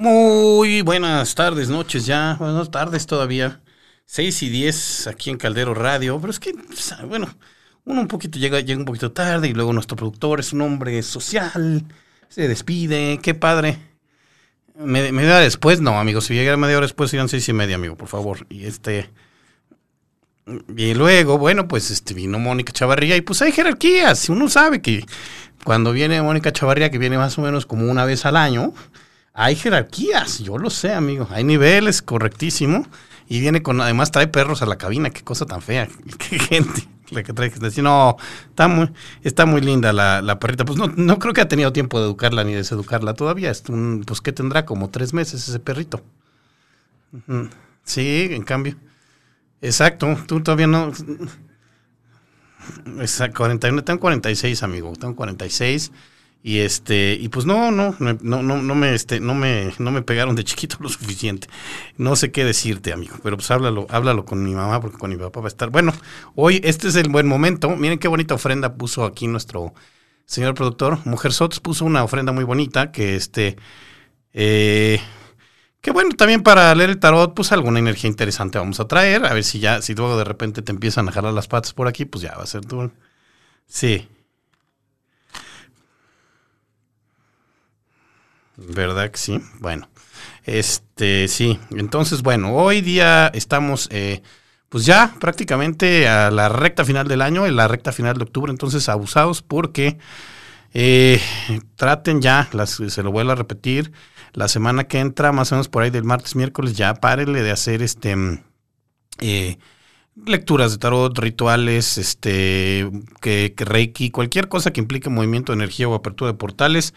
Muy buenas tardes, noches ya, buenas tardes todavía. 6 y 10 aquí en Caldero Radio, pero es que, bueno, uno un poquito llega, llega un poquito tarde y luego nuestro productor es un hombre social, se despide, qué padre. media hora después, no, amigos, si llegara media hora después serían seis y media, amigo, por favor. Y este, y luego, bueno, pues este vino Mónica Chavarría y pues hay jerarquías. Uno sabe que cuando viene Mónica Chavarría, que viene más o menos como una vez al año, hay jerarquías, yo lo sé, amigo. Hay niveles, correctísimo. Y viene con, además trae perros a la cabina, qué cosa tan fea, qué gente la que trae. Decir, no, está muy, está muy linda la, perrita. Pues no, no creo que ha tenido tiempo de educarla ni de seducarla todavía. Es un, pues que tendrá como tres meses ese perrito. Sí, en cambio. Exacto, tú todavía no. Exacto, 41, tengo 46, amigo, tengo 46. Y este, y pues no, no, no, no, no me, este, no me, no me pegaron de chiquito lo suficiente. No sé qué decirte, amigo, pero pues háblalo, háblalo con mi mamá, porque con mi papá va a estar. Bueno, hoy este es el buen momento. Miren qué bonita ofrenda puso aquí nuestro señor productor. Mujer Sots puso una ofrenda muy bonita que este, eh, que bueno, también para leer el tarot, pues alguna energía interesante vamos a traer. A ver si ya, si luego de repente te empiezan a jalar las patas por aquí, pues ya va a ser tú. Sí. ¿Verdad que sí? Bueno, este, sí. Entonces, bueno, hoy día estamos, eh, pues ya prácticamente a la recta final del año, en la recta final de octubre, entonces abusados porque eh, traten ya, se lo vuelvo a repetir, la semana que entra, más o menos por ahí del martes, miércoles, ya párenle de hacer este eh, lecturas de tarot, rituales, este, que, reiki, cualquier cosa que implique movimiento de energía o apertura de portales,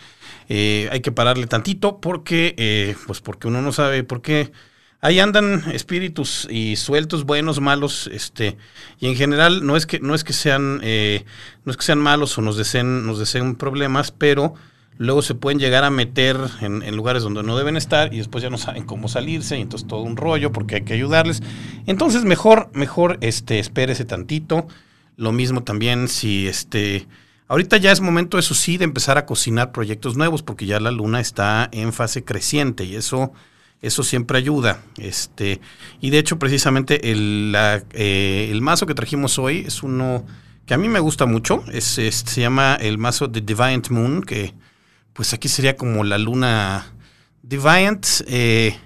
eh, hay que pararle tantito porque, eh, pues porque uno no sabe por qué. Ahí andan espíritus y sueltos, buenos, malos, este, y en general no es que, no es que sean, no es que sean malos o nos deseen, nos deseen problemas, pero luego se pueden llegar a meter en, lugares donde no deben estar y después ya no saben cómo salirse y entonces todo un rollo porque hay que ayudarles. Entonces mejor, mejor este, espérese tantito. Lo mismo también si este... Ahorita ya es momento, eso sí, de empezar a cocinar proyectos nuevos porque ya la luna está en fase creciente y eso, eso siempre ayuda. Este, y de hecho, precisamente el, eh, el mazo que trajimos hoy es uno que a mí me gusta mucho. Es, se llama el mazo de Divine Moon, que pues aquí sería como la luna Deviant, eh,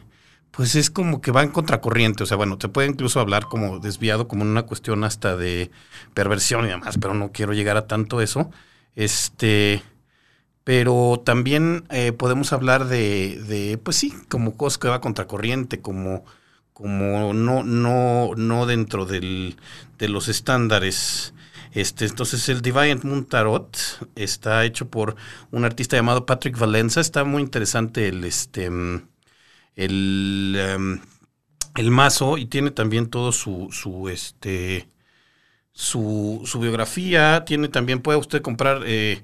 pues es como que va en contracorriente, o sea, bueno, te puede incluso hablar como desviado, como una cuestión hasta de perversión y demás, pero no quiero llegar a tanto eso. Este, pero también eh, podemos hablar de, de, pues sí, como cosa que va contracorriente, como, como no, no, no dentro del, de los estándares este, entonces el Divine Moon Tarot está hecho por un artista llamado Patrick Valenza. Está muy interesante el, este, mm, el, em, el mazo y tiene también todo su, su, este, su, su biografía. Tiene también, puede usted comprar... Eh,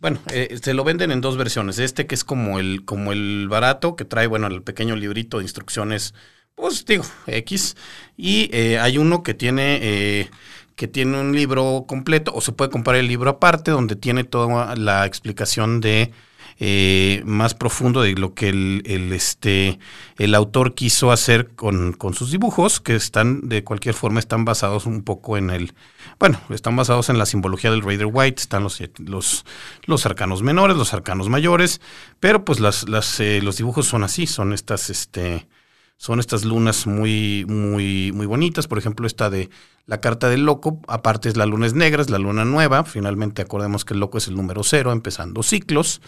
bueno, eh, se lo venden en dos versiones. Este que es como el, como el barato, que trae, bueno, el pequeño librito de instrucciones, pues digo, X. Y eh, hay uno que tiene que tiene un libro completo o se puede comprar el libro aparte donde tiene toda la explicación de eh, más profundo de lo que el, este, el autor quiso hacer con, sus dibujos, que están de cualquier forma están basados un poco en el, bueno, están basados en la simbología del Raider White, están los, los, los arcanos menores, los arcanos mayores, pero pues las, las, eh, los dibujos son así, son estas, este, son estas lunas muy, muy, muy bonitas. Por ejemplo, esta de la carta del loco, aparte es la luna es negra, es la luna nueva. Finalmente, acordemos que el loco es el número cero, empezando ciclos.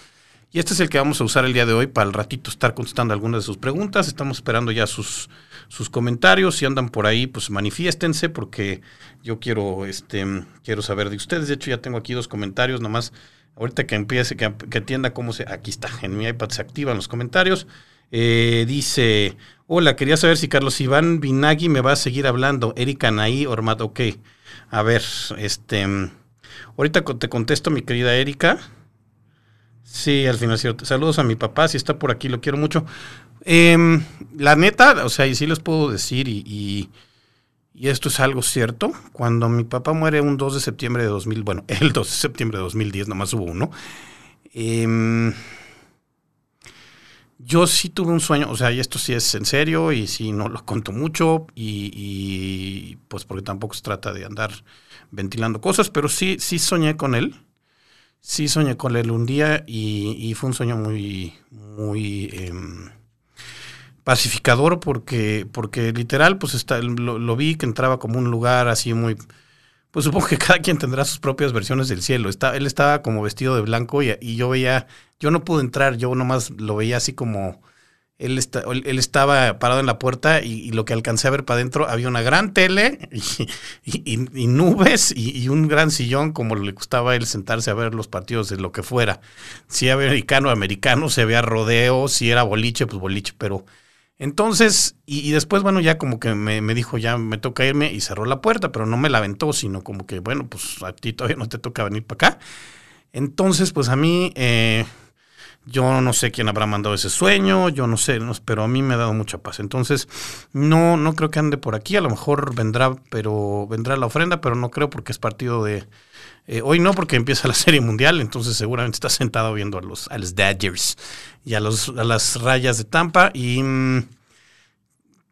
Y este es el que vamos a usar el día de hoy para el ratito estar contestando algunas de sus preguntas. Estamos esperando ya sus, sus comentarios. Si andan por ahí, pues manifiéstense porque yo quiero, este, quiero saber de ustedes. De hecho, ya tengo aquí dos comentarios, nomás ahorita que empiece, que, que entienda cómo se... Aquí está, en mi iPad se activan los comentarios. Eh, dice, hola, quería saber si Carlos Iván Binagui me va a seguir hablando. Erika Naí Ormat, ok. A ver, este, ahorita te contesto, mi querida Erika. Sí, al final cierto. Saludos a mi papá, si está por aquí, lo quiero mucho. Em, la neta, o sea, y sí les puedo decir, y, y, esto es algo cierto, cuando mi papá muere un 2 de septiembre de 2000, bueno, el 2 de septiembre de 2010, nomás hubo uno, eh, yo sí tuve un sueño, o sea, y esto sí es en serio y sí no lo conto mucho y, pues porque tampoco se trata de andar ventilando cosas, pero sí, sí soñé con él. Sí soñé con él un día y, fue un sueño muy, muy em, pacificador porque, porque literal, pues está, lo vi que entraba como un lugar así muy pues supongo que cada quien tendrá sus propias versiones del cielo. Está, él estaba como vestido de blanco y, yo veía, yo no pude entrar, yo nomás lo veía así como, él, está, él estaba parado en la puerta y, lo que alcancé a ver para adentro había una gran tele y, y nubes y, un gran sillón como le gustaba a él sentarse a ver los partidos de lo que fuera. Si era americano, americano, se veía rodeo, si era boliche, pues boliche, pero entonces, y, después, bueno, ya como que me, me, dijo, ya me toca irme y cerró la puerta, pero no me la aventó, sino como que, bueno, pues a ti todavía no te toca venir para acá. Entonces, pues a mí, eh, yo no sé quién habrá mandado ese sueño, yo no sé, pero a mí me ha dado mucha paz. Entonces, no, no creo que ande por aquí, a lo mejor vendrá, pero vendrá la ofrenda, pero no creo porque es partido de... Eh, hoy no, porque empieza la Serie Mundial, entonces seguramente está sentado viendo a los, a los Dodgers y a, los, a las rayas de Tampa. Y mm,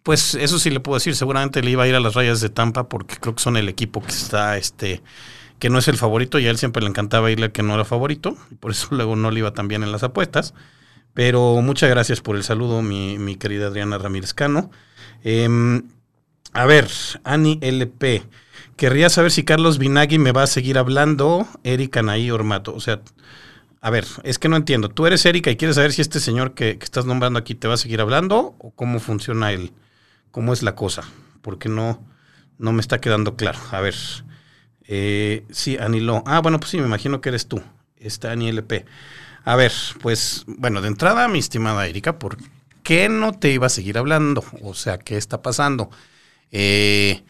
pues eso sí le puedo decir, seguramente le iba a ir a las rayas de Tampa porque creo que son el equipo que está, este, que no es el favorito y a él siempre le encantaba irle al que no era favorito, y por eso luego no le iba tan bien en las apuestas. Pero muchas gracias por el saludo, mi, mi querida Adriana Ramírez Cano. Eh, a ver, Ani LP. Querría saber si Carlos Vinagui me va a seguir hablando, Erika Naí Ormato. O sea, a ver, es que no entiendo. Tú eres Erika y quieres saber si este señor que, que, estás nombrando aquí te va a seguir hablando o cómo funciona el, cómo es la cosa. Porque no, no me está quedando claro. A ver. Eh, sí, Anilo. Ah, bueno, pues sí, me imagino que eres tú. Está Ani LP. A ver, pues, bueno, de entrada, mi estimada Erika, ¿por qué no te iba a seguir hablando? O sea, ¿qué está pasando? Eh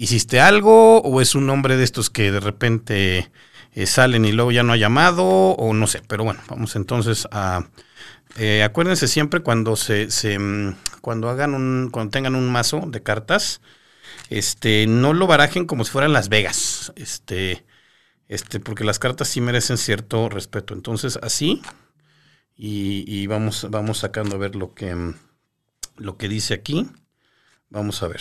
¿Hiciste algo o es un hombre de estos que de repente eh, salen y luego ya no ha llamado o no sé? Pero bueno, vamos entonces a... Eh, acuérdense siempre cuando se, mm, cuando hagan un cuando tengan un mazo de cartas este no lo barajen como si fueran Las Vegas este este porque las cartas sí merecen cierto respeto. Entonces así y, y vamos vamos sacando a ver lo que lo que dice aquí. Vamos a ver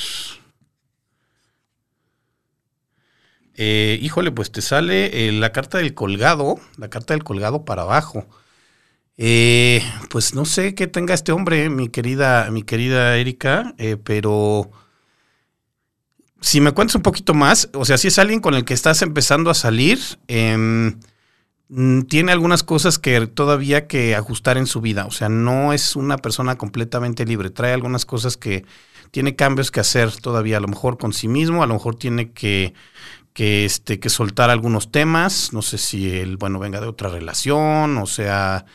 Eh, híjole, pues te sale eh, la carta del colgado, la carta del colgado para abajo. Eh, pues no sé qué tenga este hombre, mi querida, mi querida Erika, eh, pero si me cuentas un poquito más, o sea, si es alguien con el que estás empezando a salir, eh, tiene algunas cosas que todavía que ajustar en su vida, o sea, no es una persona completamente libre, trae algunas cosas que tiene cambios que hacer todavía, a lo mejor con sí mismo, a lo mejor tiene que que, este, que soltar algunos temas, no sé si él, bueno, venga de otra relación, o sea,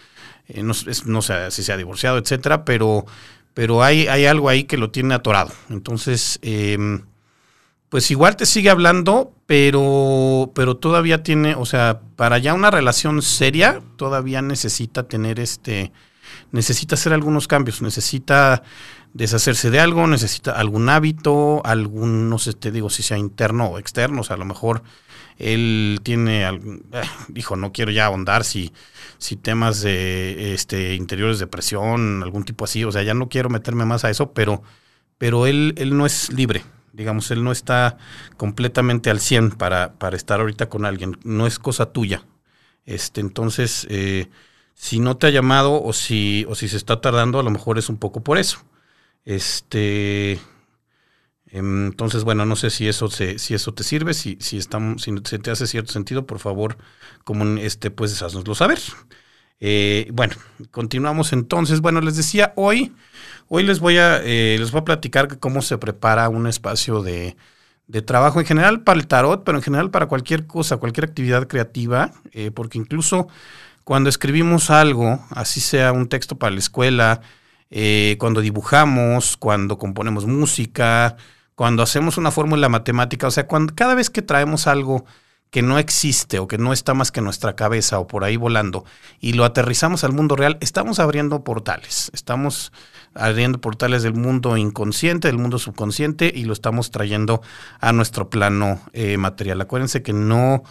eh, no, no, sé si se ha divorciado, etcétera, pero, pero hay, hay algo ahí que lo tiene atorado. Entonces, eh, pues igual te sigue hablando, pero, pero todavía tiene, o sea, para ya una relación seria, todavía necesita tener este, necesita hacer algunos cambios, necesita deshacerse de algo, necesita algún hábito, algún, no sé, te digo si sea interno o externo, o sea, a lo mejor él tiene, algún, eh, dijo, no quiero ya ahondar si, si temas de este, interiores de presión, algún tipo así, o sea, ya no quiero meterme más a eso, pero, pero él, él no es libre, digamos, él no está completamente al 100 para, para estar ahorita con alguien, no es cosa tuya. Este, entonces, eh, si no te ha llamado o si, o si se está tardando, a lo mejor es un poco por eso. Este, em, entonces, bueno, no sé si eso, si eso te sirve, si, si, estamos, si te hace cierto sentido, por favor, como este, pues haznoslo saber. Eh, bueno, continuamos entonces. Bueno, les decía, hoy, hoy les voy a, eh, les voy a platicar cómo se prepara un espacio de, de, trabajo en general para el tarot, pero en general para cualquier cosa, cualquier actividad creativa, eh, porque incluso cuando escribimos algo, así sea un texto para la escuela, eh, cuando dibujamos, cuando componemos música, cuando hacemos una fórmula matemática, o sea, cuando, cada vez que traemos algo que no existe o que no está más que nuestra cabeza o por ahí volando y lo aterrizamos al mundo real, estamos abriendo portales, estamos abriendo portales del mundo inconsciente, del mundo subconsciente y lo estamos trayendo a nuestro plano eh, material. Acuérdense que no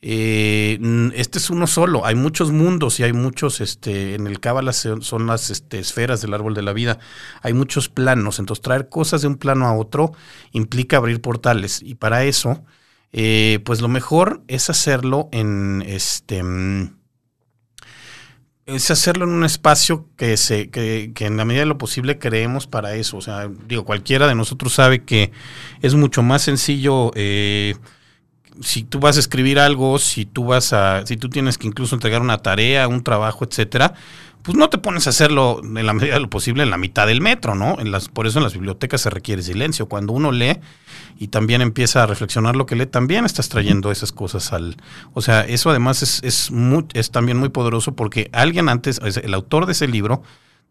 eh, este es uno solo, hay muchos mundos y hay muchos, este, en el Cábala son las este, esferas del árbol de la vida, hay muchos planos, entonces traer cosas de un plano a otro implica abrir portales. Y para eso, eh, pues lo mejor es hacerlo en este mm, es hacerlo en un espacio que se que, que, en la medida de lo posible creemos para eso. O sea, digo, cualquiera de nosotros sabe que es mucho más sencillo eh, si tú vas a escribir algo, si tú vas a, si tú tienes que incluso entregar una tarea, un trabajo, etcétera, pues no te pones a hacerlo en la medida de lo posible en la mitad del metro, ¿no? En las, por eso en las bibliotecas se requiere silencio. Cuando uno lee y también empieza a reflexionar lo que lee, también estás trayendo esas cosas al. O sea, eso además es, es, muy, es también muy poderoso porque alguien antes, el autor de ese libro,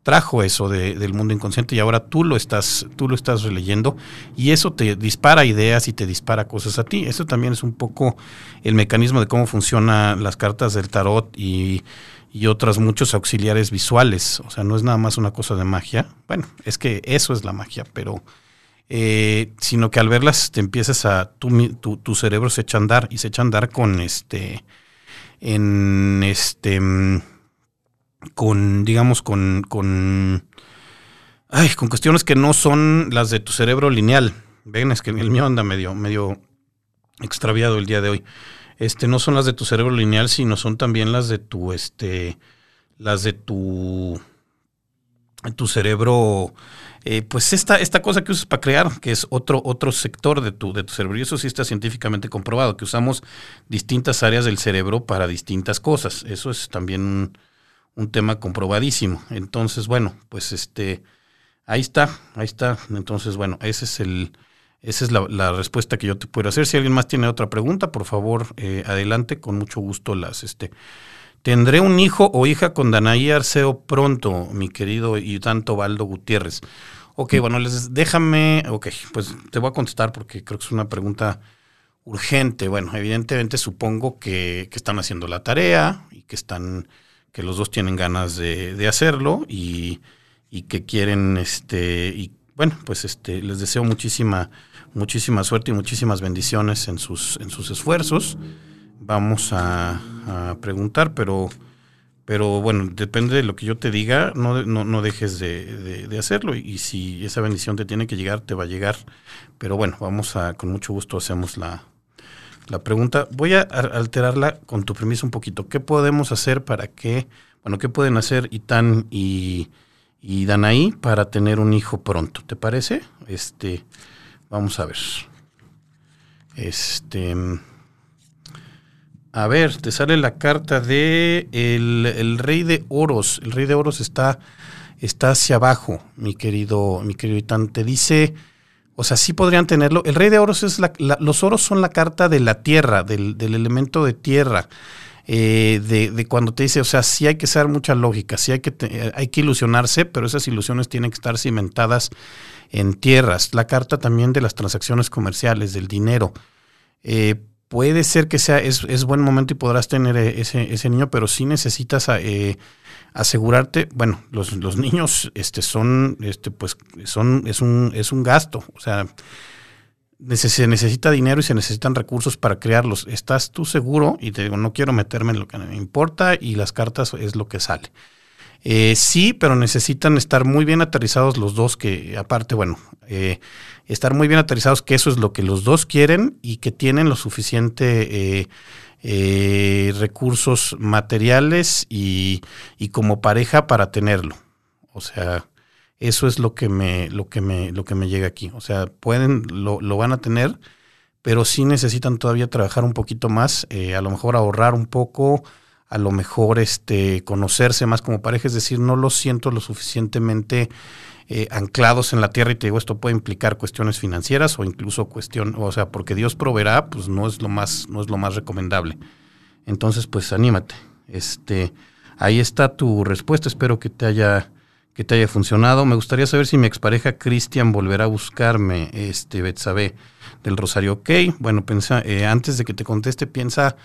trajo eso del mundo inconsciente y ahora tú lo estás, tú lo estás releyendo y eso te dispara ideas y te dispara cosas a ti. Eso también es un poco el mecanismo de cómo funcionan las cartas del tarot y, y otras muchos auxiliares visuales. O sea, no es nada más una cosa de magia. Bueno, es que eso es la magia, pero eh, sino que al verlas te empiezas a, tu, tu, tu cerebro se echa a andar y se echa a andar con este, en este mm, con, digamos, con, con, ay, con cuestiones que no son las de tu cerebro lineal. Ven, es que el mío anda medio, medio extraviado el día de hoy. Este, no son las de tu cerebro lineal, sino son también las de tu, este, las de tu, tu cerebro, eh, pues esta, esta cosa que usas para crear, que es otro, otro sector de tu, de tu cerebro. Y eso sí está científicamente comprobado, que usamos distintas áreas del cerebro para distintas cosas. Eso es también un, tema comprobadísimo. Entonces, bueno, pues este, ahí está, ahí está. Entonces, bueno, ese es el, esa es la, respuesta que yo te puedo hacer. Si alguien más tiene otra pregunta, por favor, eh, adelante, con mucho gusto las, este, tendré un hijo o hija con Danaí Arceo pronto, mi querido y tanto Baldo Gutiérrez. Ok, bueno, les déjame, ok, pues te voy a contestar porque creo que es una pregunta urgente. Bueno, evidentemente supongo que, que están haciendo la tarea y que están que los dos tienen ganas de, hacerlo y, que quieren, este, y bueno, pues este, les deseo muchísima, muchísima suerte y muchísimas bendiciones en sus, en sus esfuerzos. Vamos a, preguntar, pero, pero bueno, depende de lo que yo te diga, no, no, dejes de, hacerlo y, si esa bendición te tiene que llegar, te va a llegar. Pero bueno, vamos a, con mucho gusto hacemos la, la pregunta. Voy a alterarla con tu permiso un poquito. ¿Qué podemos hacer para que, bueno, qué pueden hacer Itán y, y Danaí para tener un hijo pronto? ¿Te parece? Este, vamos a ver. Este, a ver, te sale la carta de el, rey de oros. El rey de oros está, está hacia abajo, mi querido, mi querido Itán. Te dice o sea, sí podrían tenerlo. El rey de oros es la, los oros son la carta de la tierra, del, elemento de tierra. Eh, de, cuando te dice, o sea, sí hay que ser mucha lógica, sí hay que, hay que ilusionarse, pero esas ilusiones tienen que estar cimentadas en tierras. La carta también de las transacciones comerciales, del dinero. Eh, puede ser que sea, es, es, buen momento y podrás tener eh, ese, ese niño, pero sí necesitas eh, asegurarte, bueno, los, los, niños este, son, este, pues, son, es un, es un gasto, o sea, se necesita dinero y se necesitan recursos para crearlos. ¿Estás tú seguro? Y te digo, no quiero meterme en lo que me importa y las cartas es lo que sale. Eh, sí, pero necesitan estar muy bien aterrizados los dos, que aparte, bueno, eh, estar muy bien aterrizados, que eso es lo que los dos quieren y que tienen lo suficiente eh, recursos materiales y, y, como pareja para tenerlo. O sea, eso es lo que me, lo que me, lo que me llega aquí. O sea, pueden, lo, lo van a tener, pero sí necesitan todavía trabajar un poquito más, a lo mejor ahorrar un poco a lo mejor este, conocerse más como pareja, es decir, no los siento lo suficientemente eh, anclados en la tierra y te digo, esto puede implicar cuestiones financieras o incluso cuestión, o sea, porque Dios proveerá, pues no es lo más, no es lo más recomendable. Entonces, pues anímate. Este, ahí está tu respuesta, espero que te haya que te haya funcionado. Me gustaría saber si mi expareja Cristian volverá a buscarme, este Betsabe del Rosario. Ok, bueno, pensa, eh, antes de que te conteste, piensa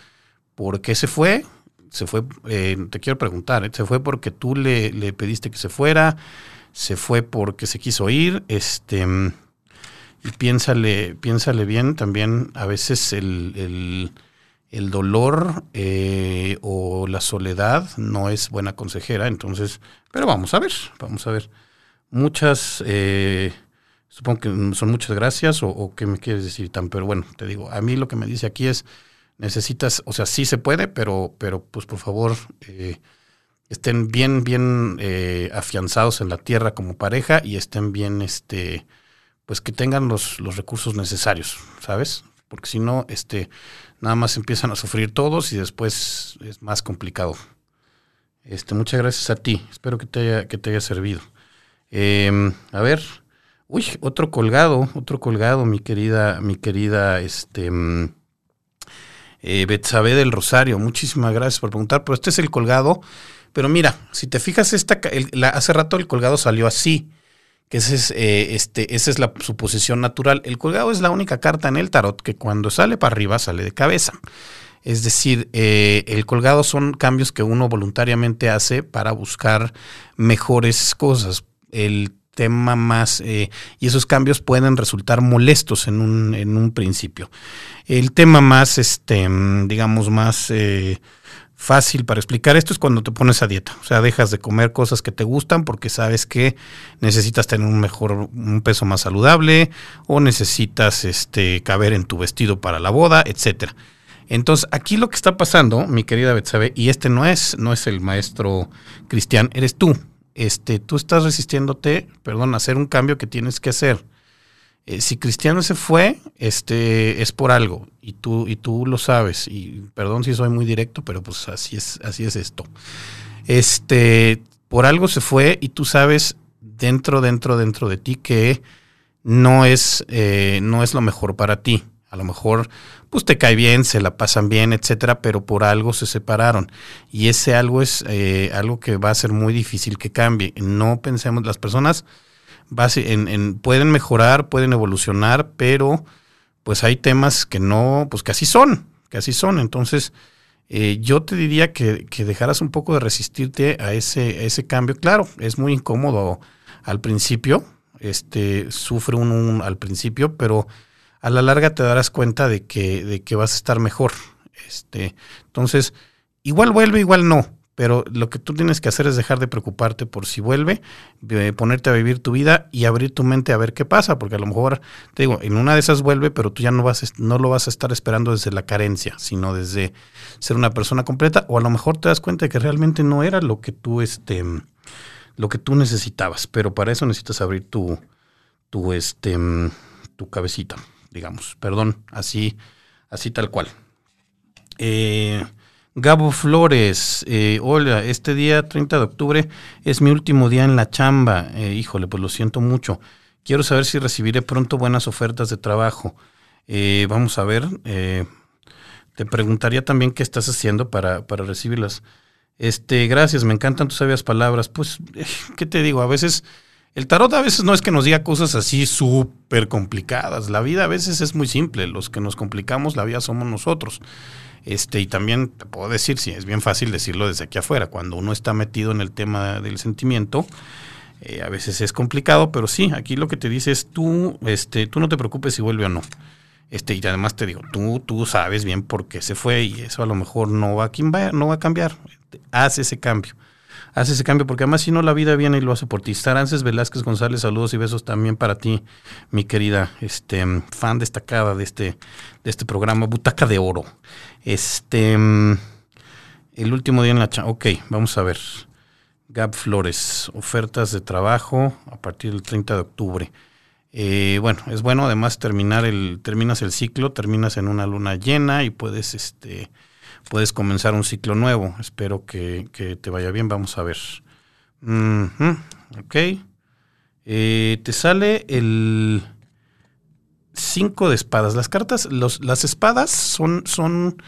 por qué se fue, se fue, eh, te quiero preguntar. ¿se fue porque tú le, le, pediste que se fuera? ¿Se fue porque se quiso ir? Este, y piénsale, piénsale bien también, a veces el, el dolor eh, o la soledad no es buena consejera, entonces, pero vamos a ver, vamos a ver. Muchas, eh, supongo que son muchas gracias o, o, qué me quieres decir tan, pero bueno, te digo, a mí lo que me dice aquí es, necesitas, o sea, sí se puede, pero, pero pues por favor, eh, estén bien, bien eh, afianzados en la tierra como pareja y estén bien, este, pues que tengan los, los recursos necesarios, ¿sabes? Porque si no, este, nada más empiezan a sufrir todos y después es más complicado. Este, muchas gracias a ti. Espero que te haya, que te haya servido. Eh, a ver, uy, otro colgado, otro colgado, mi querida, mi querida, este, eh, Betsabe del Rosario. Muchísimas gracias por preguntar, pero este es el colgado. Pero mira, si te fijas, esta, la, hace rato el colgado salió así, que ese es, eh, este, esa es la, su posición natural. El colgado es la única carta en el tarot que cuando sale para arriba sale de cabeza. Es decir, eh, el colgado son cambios que uno voluntariamente hace para buscar mejores cosas. El tema más, eh, y esos cambios pueden resultar molestos en un, en un principio. El tema más, este, digamos, más fácil para explicar esto es cuando te pones a dieta. O sea, dejas de comer cosas que te gustan porque sabes que necesitas tener un mejor, un peso más saludable, o necesitas este, caber en tu vestido para la boda, etcétera. Entonces, aquí lo que está pasando, mi querida Betsabe, y este no es, no es el maestro Cristian, eres tú este, tú estás resistiéndote, perdón, a hacer un cambio que tienes que hacer. Eh, si Cristiano se fue, este, es por algo y tú, y tú lo sabes. Y perdón si soy muy directo, pero pues así es, así es esto. Este, por algo se fue y tú sabes dentro, dentro, dentro de ti que no es, eh, no es lo mejor para ti. A lo mejor, pues te cae bien, se la pasan bien, etcétera, pero por algo se separaron. Y ese algo es eh, algo que va a ser muy difícil que cambie. No pensemos, las personas en, pueden mejorar, pueden evolucionar, pero pues hay temas que no, pues que así son, que así son. Entonces, eh, yo te diría que, que, dejaras un poco de resistirte a ese, a ese cambio. Claro, es muy incómodo al principio, este, sufre uno al principio, pero a la larga te darás cuenta de que, de que vas a estar mejor. Este, entonces, igual vuelve, igual no, pero lo que tú tienes que hacer es dejar de preocuparte por si vuelve, ponerte a vivir tu vida y abrir tu mente a ver qué pasa, porque a lo mejor, te digo, en una de esas vuelve, pero tú ya no, vas, no lo vas a estar esperando desde la carencia, sino desde ser una persona completa, o a lo mejor te das cuenta de que realmente no era lo que tú, este, lo que tú necesitabas, pero para eso necesitas abrir tu, tu, este, tu cabecita digamos, perdón, así, así tal cual. Eh, Gabo Flores, eh, hola, este día 30 de octubre es mi último día en la chamba. Eh, híjole, pues lo siento mucho. Quiero saber si recibiré pronto buenas ofertas de trabajo. vamos a ver. te preguntaría también qué estás haciendo para, para recibirlas. Este, gracias, me encantan tus sabias palabras. Pues, ¿qué te digo? A veces el tarot a veces no es que nos diga cosas así súper complicadas. La vida a veces es muy simple. Los que nos complicamos la vida somos nosotros. Este, y también te puedo decir, sí, es bien fácil decirlo desde aquí afuera. Cuando uno está metido en el tema del sentimiento, eh, a veces es complicado, pero sí, aquí lo que te dice es tú, este, tú no te preocupes si vuelve o no. Este, y además te digo, tú, tú sabes bien por qué se fue y eso a lo mejor no va a, no va a cambiar. Haz ese cambio hace ese cambio, porque además si no la vida viene y lo hace por ti. Sarances Velázquez González, saludos y besos también para ti, mi querida este, fan destacada de este, de este programa, Butaca de Oro. Este, el último día en la... Ok, vamos a ver. Gab Flores, ofertas de trabajo a partir del 30 de octubre. Eh, bueno, es bueno además terminar el, terminas el ciclo, terminas en una luna llena y puedes este, puedes comenzar un ciclo nuevo. Espero que, te vaya bien. Vamos a ver. ok. Eh, te sale el 5 de espadas. Las cartas, los, las espadas son, son,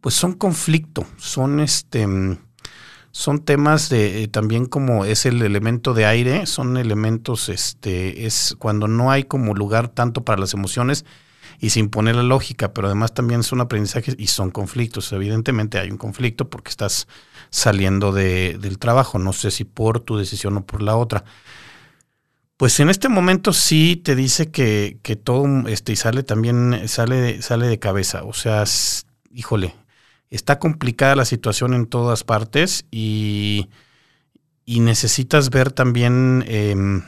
pues son conflicto. Son este. Son temas de eh, también como es el elemento de aire, son elementos, este, es cuando no hay como lugar tanto para las emociones, y sin poner la lógica, pero además también son aprendizajes y son conflictos. Evidentemente hay un conflicto porque estás saliendo de, del trabajo, no sé si por tu decisión o por la otra. Pues en este momento sí te dice que, que todo este y sale también, sale, sale de cabeza. O sea, híjole, está complicada la situación en todas partes y, y necesitas ver también, em,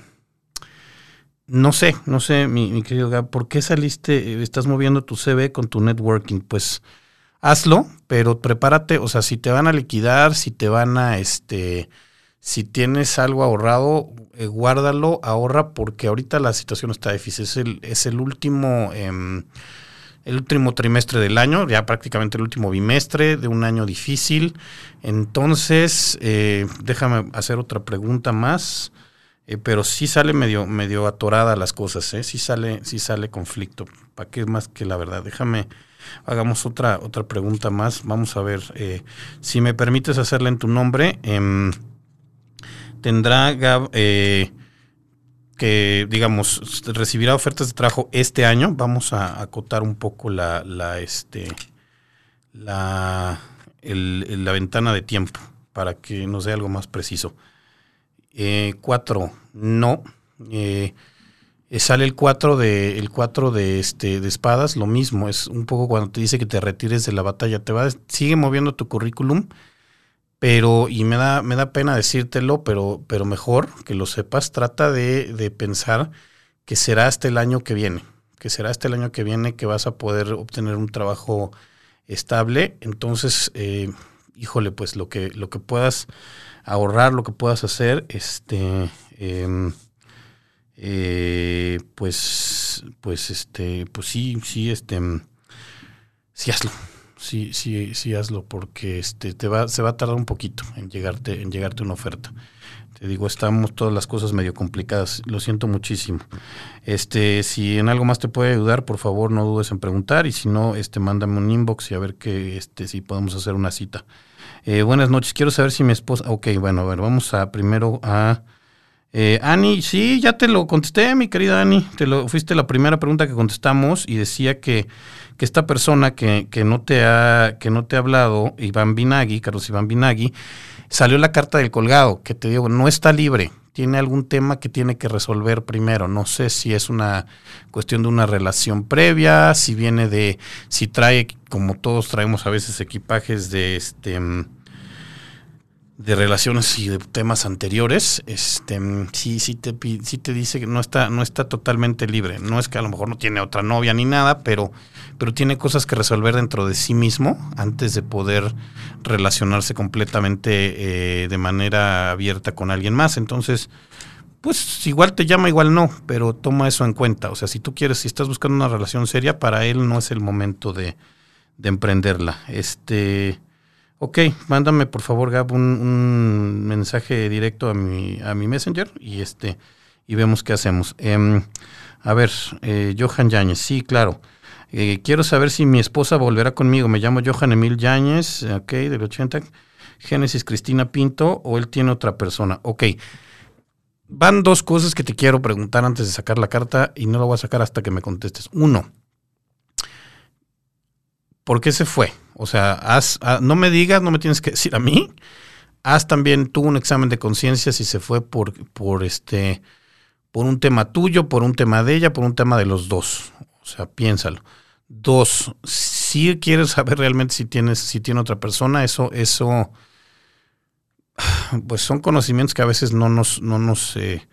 no sé, no sé, mi, mi, querido Gab, ¿por qué saliste, estás moviendo tu CV con tu networking? Pues hazlo, pero prepárate, o sea, si te van a liquidar, si te van a, este, si tienes algo ahorrado, eh, guárdalo, ahorra, porque ahorita la situación está difícil. Es el, es el último... Eh, el último trimestre del año, ya prácticamente el último bimestre de un año difícil. Entonces, eh, déjame hacer otra pregunta más, eh, pero sí sale medio, medio atorada las cosas, ¿eh? sí sale, sí sale conflicto. ¿Para qué más que la verdad? Déjame, hagamos otra, otra pregunta más. Vamos a ver, eh, si me permites hacerla en tu nombre, em, tendrá eh, que, digamos, recibirá ofertas de trabajo este año. Vamos a acotar un poco la, la, este, la, la ventana de tiempo para que nos dé algo más preciso. Eh, cuatro, no. Eh, sale el 4 de el 4 de este de espadas, lo mismo, es un poco cuando te dice que te retires de la batalla, te va sigue moviendo tu currículum, pero, y me da, me da pena decírtelo, pero, pero mejor que lo sepas, trata de, de pensar que será hasta el año que viene, que será hasta el año que viene que vas a poder obtener un trabajo estable. Entonces, eh, híjole, pues lo que, lo que puedas ahorrar, lo que puedas hacer, este, eh, eh, pues, pues, este, pues sí, sí, este, sí hazlo sí, sí, sí hazlo, porque este te va, se va a tardar un poquito en llegarte, en llegarte una oferta. Te digo, estamos todas las cosas medio complicadas. Lo siento muchísimo. Este, si en algo más te puede ayudar, por favor, no dudes en preguntar. Y si no, este, mándame un inbox y a ver que, este, si podemos hacer una cita. Eh, buenas noches. Quiero saber si mi esposa. Ok, bueno, a ver, vamos a primero a. Eh, Ani, sí, ya te lo contesté, mi querida Ani. Te lo fuiste la primera pregunta que contestamos y decía que que esta persona que, que, no te ha, que no te ha hablado, Iván Binagui, Carlos Iván Binagui, salió la carta del colgado, que te digo, no está libre, tiene algún tema que tiene que resolver primero. No sé si es una cuestión de una relación previa, si viene de, si trae, como todos traemos a veces equipajes de este de relaciones y de temas anteriores, este sí, sí te sí te dice que no está, no está totalmente libre. No es que a lo mejor no tiene otra novia ni nada, pero, pero tiene cosas que resolver dentro de sí mismo antes de poder relacionarse completamente eh, de manera abierta con alguien más. Entonces, pues igual te llama, igual no, pero toma eso en cuenta. O sea, si tú quieres, si estás buscando una relación seria, para él no es el momento de, de emprenderla. Este Ok, mándame por favor, Gab, un, mensaje directo a mi, a mi Messenger y este y vemos qué hacemos. Em, a ver, eh, Johan Yáñez, sí, claro. Eh, quiero saber si mi esposa volverá conmigo. Me llamo Johan Emil Yáñez, ok, del 80. Génesis Cristina Pinto o él tiene otra persona. Ok. Van dos cosas que te quiero preguntar antes de sacar la carta y no la voy a sacar hasta que me contestes. Uno, ¿por qué se fue? O sea, ah, no me digas, no me tienes que decir a mí. Haz también tú un examen de conciencia si se fue por, por este, por un tema tuyo, por un tema de ella, por un tema de los dos. O sea, piénsalo. Dos, si quieres saber realmente si tienes, si tiene otra persona, eso, eso, pues son conocimientos que a veces no nos, no nos, eh,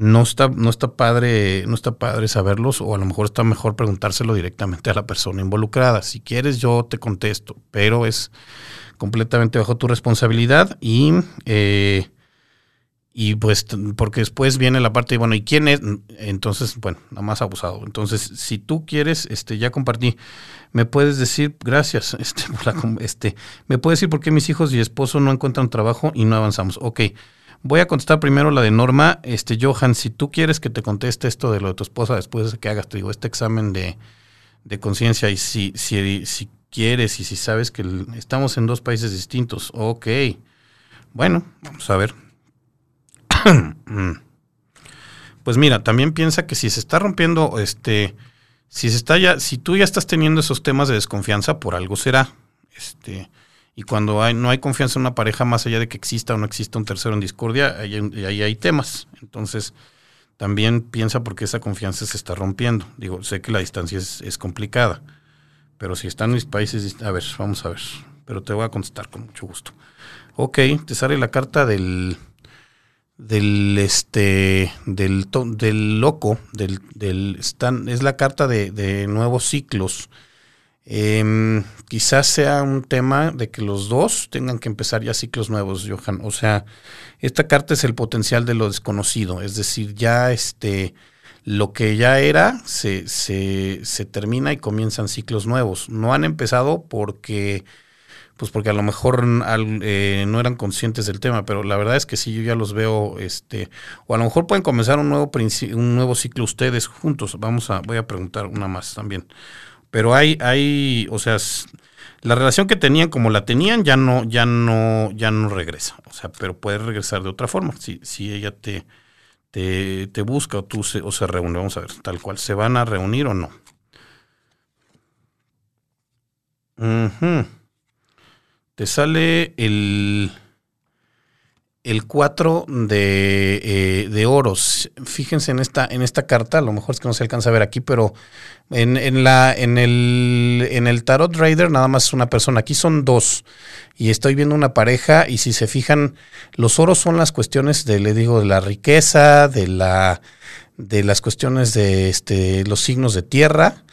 no está, no está padre, no está padre saberlos, o a lo mejor está mejor preguntárselo directamente a la persona involucrada. Si quieres, yo te contesto, pero es completamente bajo tu responsabilidad y eh, y pues porque después viene la parte de bueno y quién es entonces bueno nada más abusado. Entonces si tú quieres este ya compartí me puedes decir gracias este, este me puedes decir por qué mis hijos y esposo no encuentran trabajo y no avanzamos ok Voy a contestar primero la de Norma. Este, Johan, si tú quieres que te conteste esto de lo de tu esposa después de que hagas, te digo, este examen de, conciencia y si, si, si quieres y si sabes que estamos en dos países distintos, ok. Bueno, vamos a ver. pues mira, también piensa que si se está rompiendo, este, si se está ya, si tú ya estás teniendo esos temas de desconfianza, por algo será. Este, y cuando hay, no hay confianza en una pareja, más allá de que exista o no exista un tercero en discordia, ahí hay, temas. Entonces, también piensa por qué esa confianza se está rompiendo. Digo, sé que la distancia es, complicada, Pero si están mis países, a ver, vamos a ver. Pero te voy a contestar con mucho gusto. Ok, te sale la carta del del este del, del loco del, están, es la carta de nuevos ciclos Em, quizás sea un tema de que los dos tengan que empezar ya ciclos nuevos, Johan. O sea, esta carta es el potencial de lo desconocido, es decir, ya este, lo que ya era se, se, se termina y comienzan ciclos nuevos. No han empezado porque pues porque a lo mejor eh, no eran conscientes del tema, pero la verdad es que sí, yo ya los veo, este, o a lo mejor pueden comenzar un nuevo, un nuevo ciclo ustedes juntos. Vamos a, voy a preguntar una más también. Pero hay, hay, o sea, la relación que tenían como la tenían ya no, ya no, ya no regresa. O sea, pero puede regresar de otra forma. Si, si ella te, te, busca o tú se, o se reúne, vamos a ver, tal cual, ¿se van a reunir o no? Te sale el el 4 de, eh, de, oros. Fíjense en esta, en esta carta, a lo mejor es que no se alcanza a ver aquí, pero en, en, la, en, el, en el Tarot Raider nada más es una persona. Aquí son dos. Y estoy viendo una pareja. Y si se fijan, los oros son las cuestiones de, le digo, de la riqueza, de la de las cuestiones de este, los signos de tierra.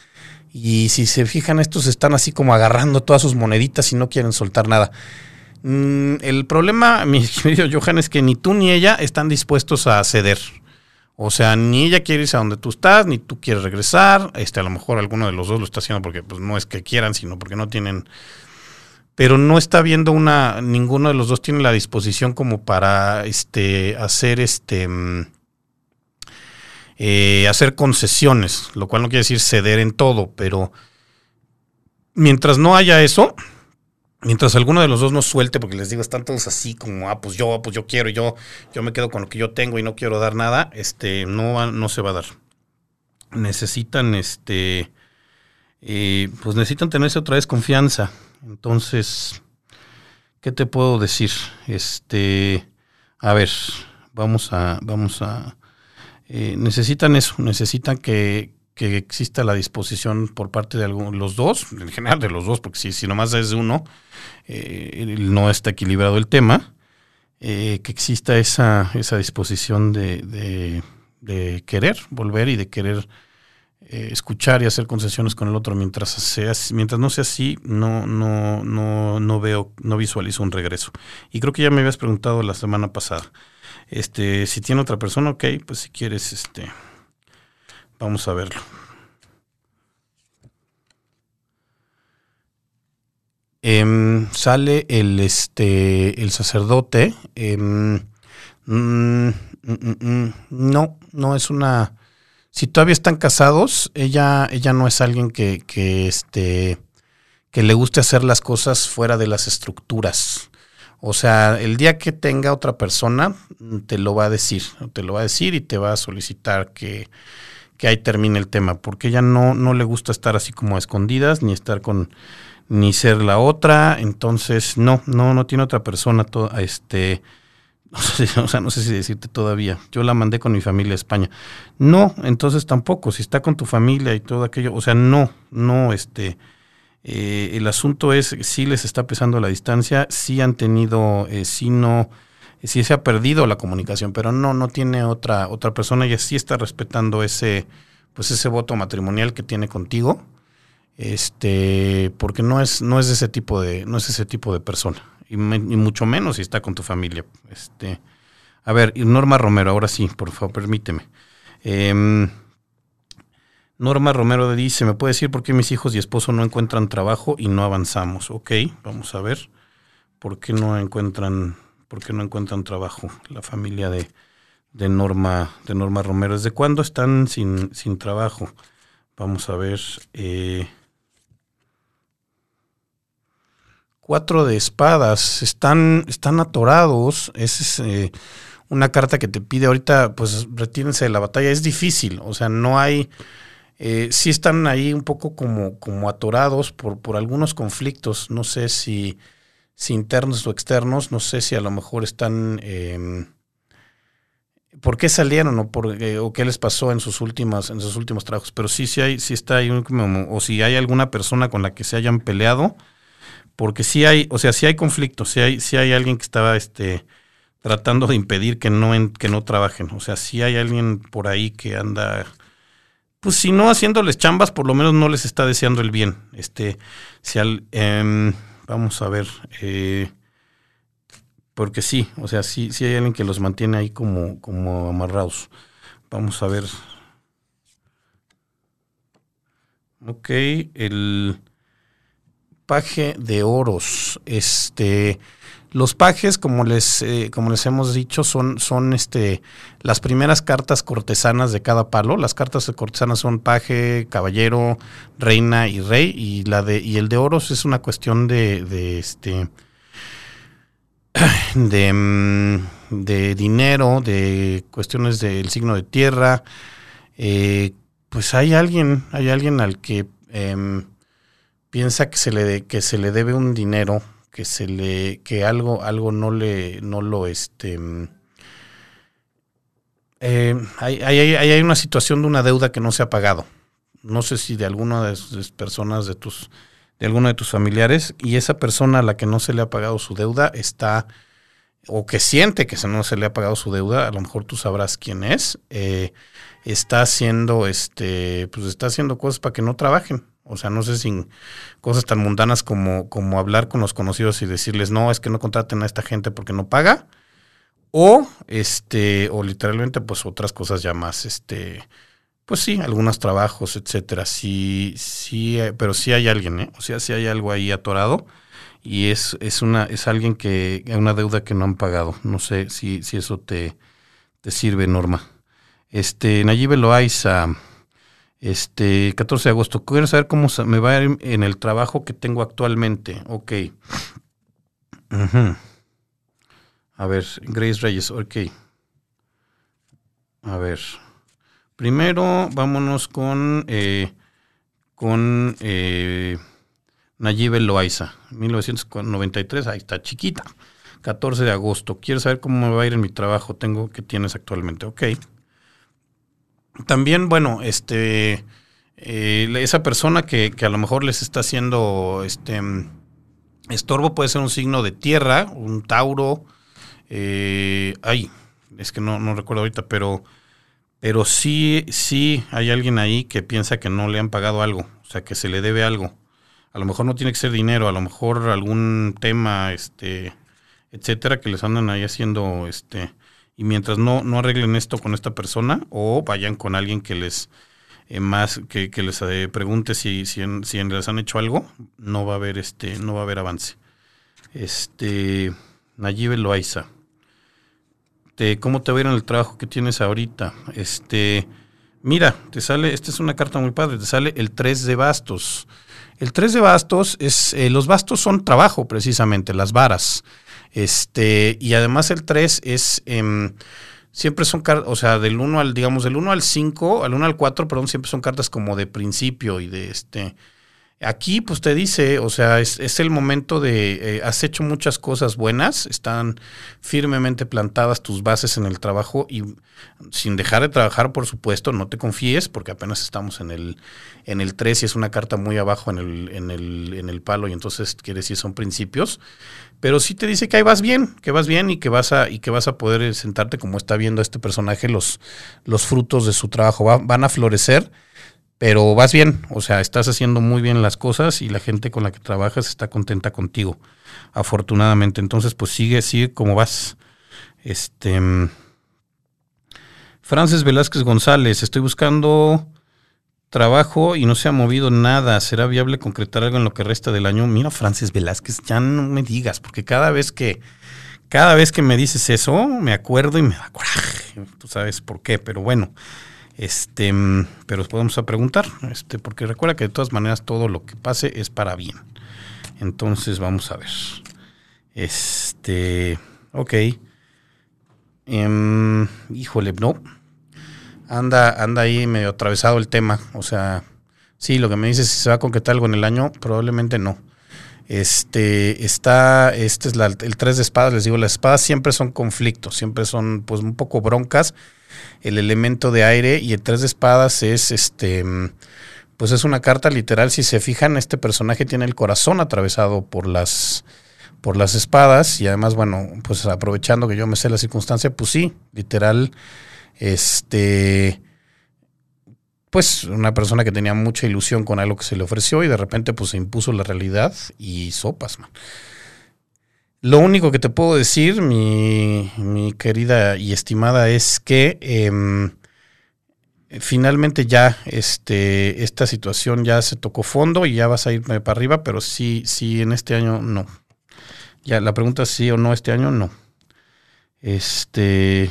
Y si se fijan, estos están así como agarrando todas sus moneditas y no quieren soltar nada. Mm, el problema, mi querido Johan, es que ni tú ni ella están dispuestos a ceder. O sea, ni ella quiere irse a donde tú estás, ni tú quieres regresar. Este, a lo mejor alguno de los dos lo está haciendo porque pues, no es que quieran, sino porque no tienen. Pero no está viendo una. Ninguno de los dos tiene la disposición como para este, hacer este. Mm, eh, hacer concesiones, lo cual no quiere decir ceder en todo, pero mientras no haya eso, Mientras alguno de los dos no suelte, porque les digo, están todos así como, ah, pues yo, pues yo quiero, yo, yo me quedo con lo que yo tengo y no quiero dar nada, este, no, no se va a dar. Necesitan, este, eh, pues necesitan tenerse otra vez confianza. Entonces, ¿qué te puedo decir? Este, a ver, vamos a, vamos a, eh, necesitan eso, necesitan que, que exista la disposición por parte de algunos, los dos, en general de los dos, porque si, si nomás es uno, eh, no está equilibrado el tema, eh, que exista esa, esa disposición de, de, querer volver y de querer eh, escuchar y hacer concesiones con el otro. Mientras, sea, mientras no sea así, no, no, no, no veo, no visualizo un regreso. Y creo que ya me habías preguntado la semana pasada. Este, si tiene otra persona, ok, pues si quieres, este, Vamos a verlo. Em, sale el este el sacerdote. Em, mm, mm, mm, no, no es una. Si todavía están casados, ella, ella no es alguien que, que, este, que le guste hacer las cosas fuera de las estructuras. O sea, el día que tenga otra persona, te lo va a decir, te lo va a decir y te va a solicitar que, que ahí termine el tema, porque ella no, no le gusta estar así como a escondidas, ni estar con, ni ser la otra, entonces no, no, no tiene otra persona, este, no sé, o sea, no sé si decirte todavía, yo la mandé con mi familia a España, no, entonces tampoco, si está con tu familia y todo aquello, o sea, no, no, este, eh, el asunto es, si les está pesando la distancia, si han tenido, eh, si no, sí se ha perdido la comunicación, pero no, no tiene otra, otra persona y sí está respetando ese, pues ese voto matrimonial que tiene contigo, este, porque no es, no es ese tipo de, no es ese tipo de persona, y, mucho menos si está con tu familia. Este, a ver, Norma Romero, ahora sí, por favor, permíteme. Em, Norma Romero dice, ¿me puede decir por qué mis hijos y esposo no encuentran trabajo y no avanzamos? Ok, vamos a ver. ¿Por qué no encuentran ¿Por qué no encuentran trabajo la familia de, de, Norma, de Norma Romero. ¿Desde cuándo están sin, sin trabajo? Vamos a ver. Eh, cuatro de espadas. Están, están atorados. Es eh, una carta que te pide ahorita, pues retírense de la batalla. Es difícil. O sea, no hay. Eh, sí están ahí un poco como, como atorados por, por algunos conflictos. No sé si si internos o externos, no sé si a lo mejor están, em, por qué salieron o, por, eh, o qué les pasó en sus últimas en sus últimos trabajos. Pero sí, sí hay, sí está ahí o si hay alguna persona con la que se hayan peleado, porque sí hay, o sea, sí hay conflicto, sí hay, sí hay alguien que estaba este tratando de impedir que no en, que no trabajen. O sea, sí hay alguien por ahí que anda pues si no haciéndoles chambas, por lo menos no les está deseando el bien. Este, si al, em, vamos a ver, eh, porque sí, o sea, sí, sí hay alguien que los mantiene ahí como, como amarrados. Vamos a ver. Ok, el paje de oros. Este, los pajes, como les, eh, como les hemos dicho, son, son este, las primeras cartas cortesanas de cada palo. Las cartas cortesanas son paje, caballero, reina y rey. Y la de, y el de oros es una cuestión de, de este de, mm, de dinero, de cuestiones del signo de tierra, eh, pues hay alguien, hay alguien al que em, piensa que se le que se le debe un dinero, que se le, que algo, algo no le, no lo este mm, eh, hay, hay, hay, una situación de una deuda que no se ha pagado. No sé si de alguna de las personas de tus de alguno de tus familiares y esa persona a la que no se le ha pagado su deuda está o que siente que no se le ha pagado su deuda, a lo mejor tú sabrás quién es, eh, está haciendo este, pues está haciendo cosas para que no trabajen. O sea, no sé si cosas tan mundanas como, como hablar con los conocidos y decirles, no, es que no contraten a esta gente porque no paga. O este, o literalmente, pues otras cosas ya más, este, pues sí, algunos trabajos, etcétera. Sí, sí, pero sí hay alguien, ¿eh? O sea, sí hay algo ahí atorado y es, es una, es alguien que, una deuda que no han pagado. No sé si, si eso te, te sirve, Norma. Este, Nayib Loaiza, este, 14 de agosto. Quiero saber cómo me va en el trabajo que tengo actualmente. Ok. A ver, Grace Reyes, ok. A ver. Primero, vámonos con, eh, con eh, Nayib Loaiza, 1993, ahí está, chiquita. 14 de agosto. Quiero saber cómo me va a ir en mi trabajo. Tengo que tienes actualmente. Ok. También, bueno, este, eh, esa persona que, a lo mejor les está haciendo este estorbo puede ser un signo de tierra, un Tauro. Eh, ay, es que no, no recuerdo ahorita, pero pero sí, sí hay alguien ahí que piensa que no le han pagado algo, o sea, que se le debe algo. A lo mejor no tiene que ser dinero, a lo mejor algún tema, este, etcétera, que les andan ahí haciendo, este, y mientras no, no arreglen esto con esta persona, o vayan con alguien que les eh, más, que, que les eh, pregunte si, si, en, si les han hecho algo, no va a haber este, no va a haber avance. Este, Nayib Loaiza. ¿cómo te va a en el trabajo que tienes ahorita? Este, mira, te sale, esta es una carta muy padre, te sale el 3 de bastos. El 3 de bastos es, eh, los bastos son trabajo precisamente, las varas. Este, y además el 3 es, em, siempre son cartas, o sea, del 1 al, digamos, del 1 al 5, al 1 al 4, perdón, siempre son cartas como de principio y de este, Aquí, pues te dice, o sea, es, el momento de, eh, has hecho muchas cosas buenas, están firmemente plantadas tus bases en el trabajo y sin dejar de trabajar, por supuesto, no te confíes, porque apenas estamos en el, en el 3 y es una carta muy abajo en el, en el, en el palo y entonces quiere decir son principios, pero sí te dice que ahí vas bien, que vas bien y que vas a, y que vas a poder sentarte como está viendo este personaje, los, los frutos de su trabajo. Van a florecer pero vas bien, o sea, estás haciendo muy bien las cosas y la gente con la que trabajas está contenta contigo, afortunadamente. Entonces, pues sigue, sigue como vas. Este. Frances Velázquez González, estoy buscando trabajo y no se ha movido nada. ¿Será viable concretar algo en lo que resta del año? Mira, Frances Velázquez, ya no me digas, porque cada vez que, cada vez que me dices eso, me acuerdo y me da coraje. Tú sabes por qué, pero bueno. Este, pero podemos a preguntar, este, porque recuerda que de todas maneras todo lo que pase es para bien. Entonces vamos a ver. Este, ok. Em, híjole, no. Anda, anda ahí medio atravesado el tema. O sea, sí, lo que me dices si se va a concretar algo en el año, probablemente no. Este está, este es la- el tres de espadas, les digo, las espadas siempre son conflictos, siempre son pues un poco broncas. El elemento de aire y el tres de espadas es este pues es una carta literal. Si se fijan, este personaje tiene el corazón atravesado por las por las espadas y además, bueno, pues aprovechando que yo me sé la circunstancia, pues sí, literal, este, pues una persona que tenía mucha ilusión con algo que se le ofreció y de repente pues se impuso la realidad y sopas, man. Lo único que te puedo decir, mi, mi querida y estimada, es que em, finalmente ya este, esta situación ya se tocó fondo y ya vas a irme para arriba, pero sí, sí, en este año no. Ya, la pregunta es sí o no este año, no. Este.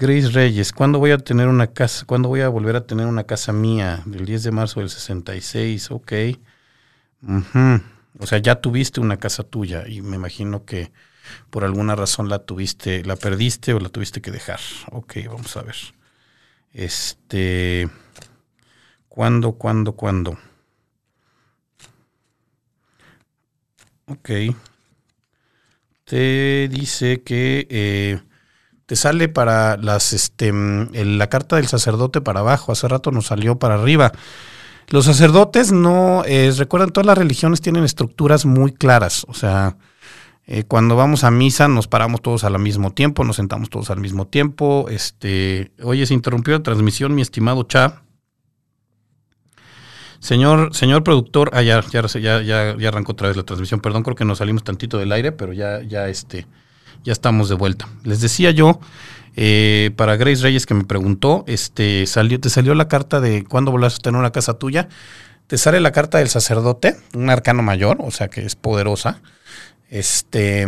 Grace Reyes, ¿cuándo voy a tener una casa? ¿Cuándo voy a volver a tener una casa mía? El 10 de marzo del 66, ok. Ujú. O sea, ya tuviste una casa tuya y me imagino que por alguna razón la tuviste, la perdiste o la tuviste que dejar. Ok, vamos a ver. Este. ¿Cuándo, cuándo, cuándo? Ok. Te dice que eh, te sale para las, este, mm, la carta del sacerdote para abajo. Hace rato nos salió para arriba. Los sacerdotes no, eh, todas las religiones tienen estructuras muy claras. O sea, eh, cuando vamos a misa nos paramos todos al mismo tiempo, nos sentamos todos al mismo tiempo. Este, oye, se interrumpió la transmisión, mi estimado Cha. Señor, señor productor, ah, ya, ya, ya, ya arrancó otra vez la transmisión. Perdón, creo que nos salimos tantito del aire, pero ya, ya, este, ya estamos de vuelta. Les decía yo, eh, para Grace Reyes que me preguntó, este, salió, te salió la carta de cuándo volvás a tener una casa tuya. Te sale la carta del sacerdote, un arcano mayor, o sea que es poderosa. Este,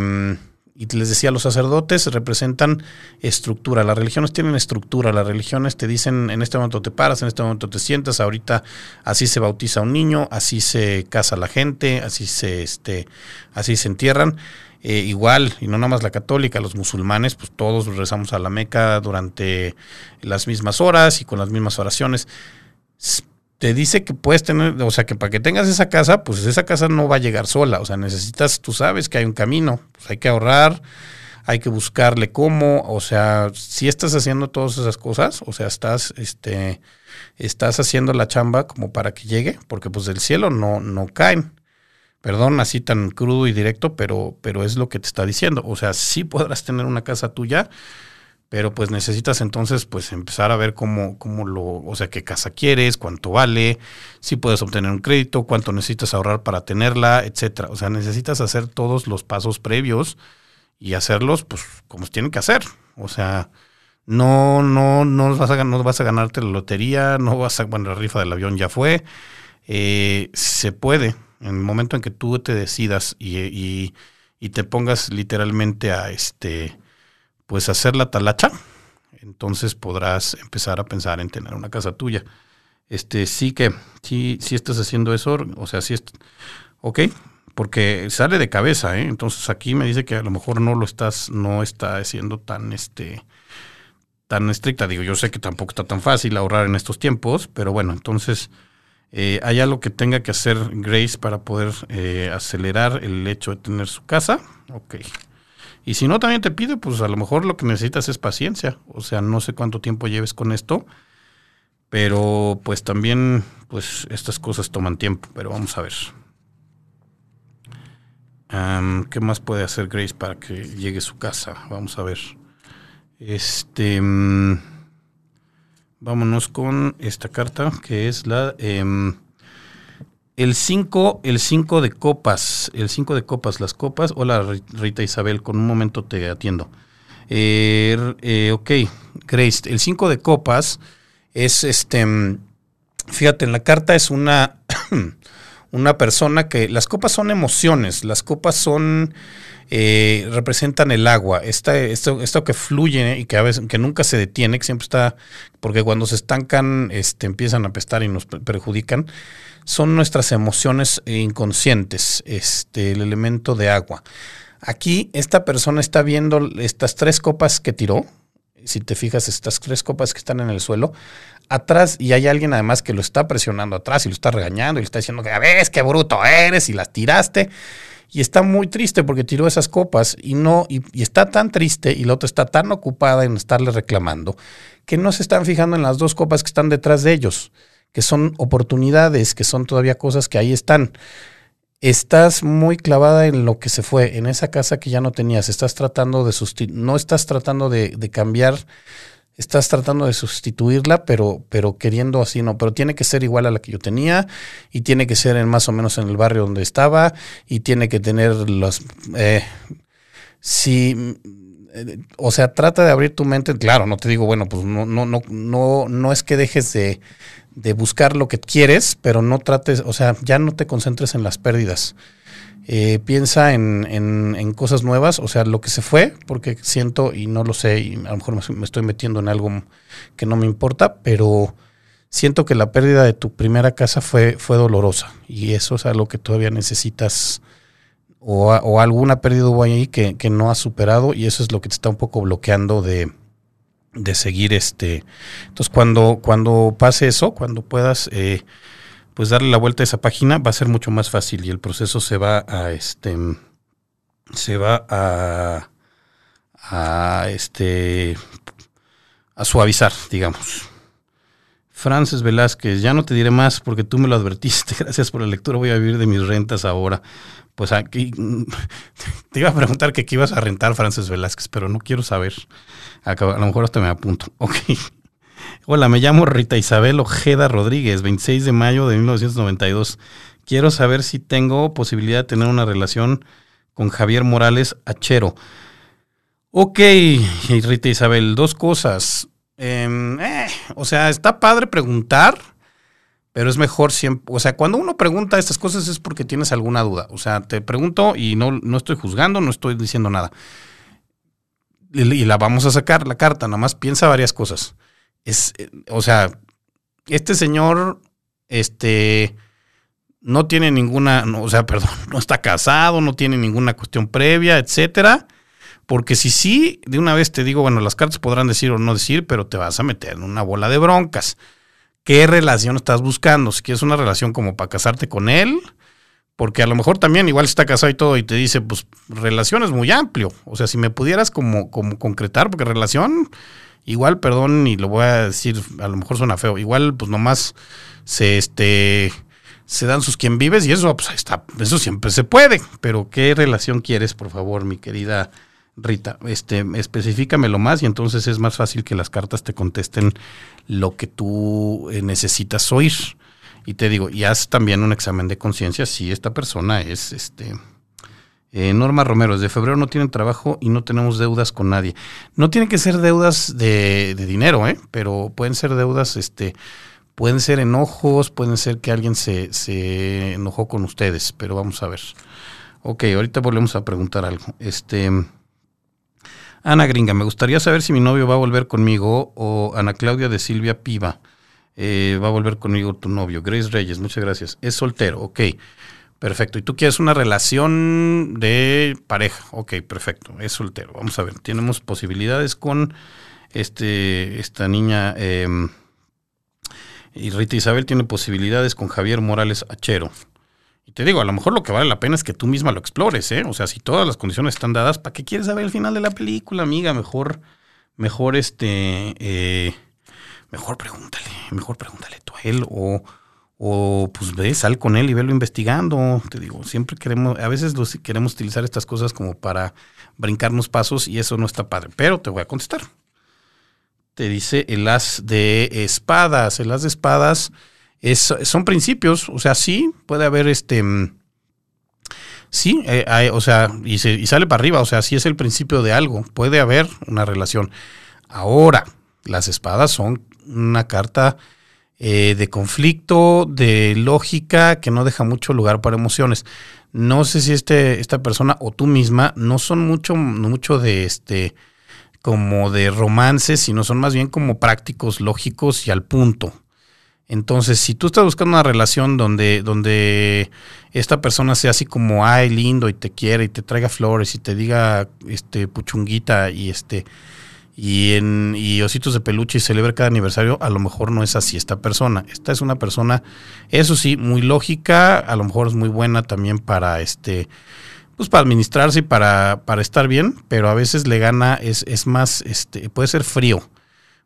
y les decía, los sacerdotes representan estructura. Las religiones tienen estructura. Las religiones te dicen, en este momento te paras, en este momento te sientas, ahorita así se bautiza un niño, así se casa la gente, así se, este, así se entierran. Eh, igual, y no nada más la católica, los musulmanes, pues todos rezamos a la Meca durante las mismas horas y con las mismas oraciones. Te dice que puedes tener, o sea, que para que tengas esa casa, pues esa casa no va a llegar sola. O sea, necesitas, tú sabes que hay un camino, pues hay que ahorrar, hay que buscarle cómo, o sea, si estás haciendo todas esas cosas, o sea, estás, este, estás haciendo la chamba como para que llegue, porque pues del cielo no, no caen. Perdón, así tan crudo y directo, pero, pero es lo que te está diciendo. O sea, sí podrás tener una casa tuya, pero pues necesitas entonces pues empezar a ver cómo, cómo lo, o sea, qué casa quieres, cuánto vale, si puedes obtener un crédito, cuánto necesitas ahorrar para tenerla, etcétera. O sea, necesitas hacer todos los pasos previos y hacerlos pues como se tienen que hacer. O sea, no, no, no vas a, no vas a ganarte la lotería, no vas a, bueno, la rifa del avión ya fue. Eh, se puede, en el momento en que tú te decidas y, y- te pongas literalmente a este, pues hacer la talacha, entonces podrás empezar a pensar en tener una casa tuya. Este, sí que, sí, sí estás haciendo eso, o sea, sí, ok, porque sale de cabeza, ¿eh? Entonces aquí me dice que a lo mejor no lo estás, no está haciendo tan, este, tan estricta. Digo, yo sé que tampoco está tan fácil ahorrar en estos tiempos, pero bueno, entonces eh, hay algo que tenga que hacer Grace para poder eh, acelerar el hecho de tener su casa. Ok. Y si no, también te pido, pues a lo mejor lo que necesitas es paciencia. O sea, no sé cuánto tiempo lleves con esto, pero pues también, pues estas cosas toman tiempo, pero vamos a ver. ¿Qué más puede hacer Grace para que llegue a su casa? Vamos a ver. Este. mm, vámonos con esta carta que es la. em, el 5 el cinco de copas. El 5 de copas. Las copas. Hola, Ri- Rita Isabel. Con un momento te atiendo. Eh, eh, ok, Grace. El 5 de copas es este. mm, Fíjate, en la carta es una. una persona que. Las copas son emociones. Las copas son. eh, representan el agua, esta, esto, esto que fluye y que a veces que nunca se detiene, que siempre está, porque cuando se estancan, este, empiezan a apestar y nos per- perjudican, son nuestras emociones inconscientes, este, el elemento de agua. Aquí esta persona está viendo estas tres copas que tiró, si te fijas, estas tres copas que están en el suelo, atrás, y hay alguien además que lo está presionando atrás y lo está regañando y le está diciendo que, ves, qué bruto eres y las tiraste. Y está muy triste porque tiró esas copas y no, y, y está tan triste y la otra está tan ocupada en estarle reclamando que no se están fijando en las dos copas que están detrás de ellos, que son oportunidades, que son todavía cosas que ahí están estás muy clavada en lo que se fue, en esa casa que ya no tenías, estás tratando de sustituir, no estás tratando de, cambiar, estás tratando de sustituirla, pero, pero queriendo así, no, pero tiene que ser igual a la que yo tenía y tiene que ser en más o menos en el barrio donde estaba y tiene que tener los... Eh, si eh, o sea, trata de abrir tu mente. Claro, no te digo, bueno, pues no, no, no, no, no es que dejes de, de buscar lo que quieres, pero no trates, o sea, ya no te concentres en las pérdidas. Eh, piensa en, en, cosas nuevas, o sea, lo que se fue, porque siento y no lo sé, y a lo mejor me, estoy metiendo en algo que no me importa, pero siento que la pérdida de tu primera casa fue, fue dolorosa y eso es algo que todavía necesitas o, o alguna pérdida hubo ahí que, que no has superado y eso es lo que te está un poco bloqueando de, de seguir este. Entonces, cuando, cuando pase eso, cuando puedas eh, pues darle la vuelta a esa página, va a ser mucho más fácil y el proceso se va a este se va a a este a suavizar, digamos. Frances Velázquez, ya no te diré más porque tú me lo advertiste. Gracias por la lectura. Voy a vivir de mis rentas ahora. Pues aquí te iba a preguntar que qué ibas a rentar, Frances Velázquez, pero no quiero saber. A, lo mejor hasta me apunto. Ok. Hola, me llamo Rita Isabel Ojeda Rodríguez, 26 de mayo de 1992. Quiero saber si tengo posibilidad de tener una relación con Javier Morales Achero. Ok, Rita Isabel, dos cosas. Em, eh, o sea, está padre preguntar, pero es mejor siempre. O sea, cuando uno pregunta estas cosas es porque tienes alguna duda. O sea, te pregunto y no, no estoy juzgando, no estoy diciendo nada. Y, la vamos a sacar, la carta, nada más piensa varias cosas. Es, eh, o sea, este señor, este, no tiene ninguna, o sea, perdón, no está casado, no tiene ninguna cuestión previa, etcétera porque si sí, de una vez te digo, bueno, las cartas podrán decir o no decir, pero te vas a meter en una bola de broncas. ¿Qué relación estás buscando? Si quieres una relación como para casarte con él, porque a lo mejor también igual está casado y todo y te dice, pues relación es muy amplio. O sea, si me pudieras como, como concretar, porque relación, igual, perdón, y lo voy a decir, a lo mejor suena feo, igual pues nomás se, este, se dan sus quien vives y eso, pues está, eso siempre se puede. Pero ¿qué relación quieres, por favor, mi querida Rita, este, especifícamelo más y entonces es más fácil que las cartas te contesten lo que tú eh, necesitas oír. Y te digo, y haz también un examen de conciencia si esta persona es este. Eh, Norma Romero, desde febrero no tienen trabajo y no tenemos deudas con nadie. No tienen que ser deudas de, dinero, ¿eh? pero pueden ser deudas, este, pueden ser enojos, pueden ser que alguien se, se enojó con ustedes, pero vamos a ver. Ok, ahorita volvemos a preguntar algo. Este. Ana Gringa, me gustaría saber si mi novio va a volver conmigo o Ana Claudia de Silvia Piva. Eh, va a volver conmigo tu novio. Grace Reyes, muchas gracias. Es soltero, ok. Perfecto. ¿Y tú quieres una relación de pareja? Ok, perfecto. Es soltero. Vamos a ver. Tenemos posibilidades con este, esta niña. Em, y Rita Isabel tiene posibilidades con Javier Morales Achero. Y te digo, a lo mejor lo que vale la pena es que tú misma lo explores, ¿eh? O sea, si todas las condiciones están dadas, ¿para qué quieres saber el final de la película, amiga? Mejor, mejor este, eh, mejor pregúntale, mejor pregúntale tú a él o, o pues ve, sal con él y velo investigando. Te digo, siempre queremos, a veces los, queremos utilizar estas cosas como para brincarnos pasos y eso no está padre. Pero te voy a contestar. Te dice el as de espadas. El as de espadas son principios, o sea, sí, puede haber este... Mm, sí, eh, o sea, y, sale para arriba, o sea, sí es el principio de algo, puede haber una relación. Ahora, las espadas son una carta eh, de conflicto, de lógica, que no deja mucho lugar para emociones. No sé si este, esta persona o tú misma no son mucho, mucho de este como de romances, sino son más bien como prácticos, lógicos y al punto. Entonces, si tú estás buscando una relación donde, donde esta persona sea así como, ay, lindo y te quiere y te traiga flores y te diga, este, puchunguita y este, y en y ositos de peluche y celebra cada aniversario, a lo mejor no es así esta persona. Esta es una persona, eso sí, muy lógica, a lo mejor es muy buena también para este pues para administrarse y para, para estar bien, pero a veces le gana, es, es más, este, puede ser frío.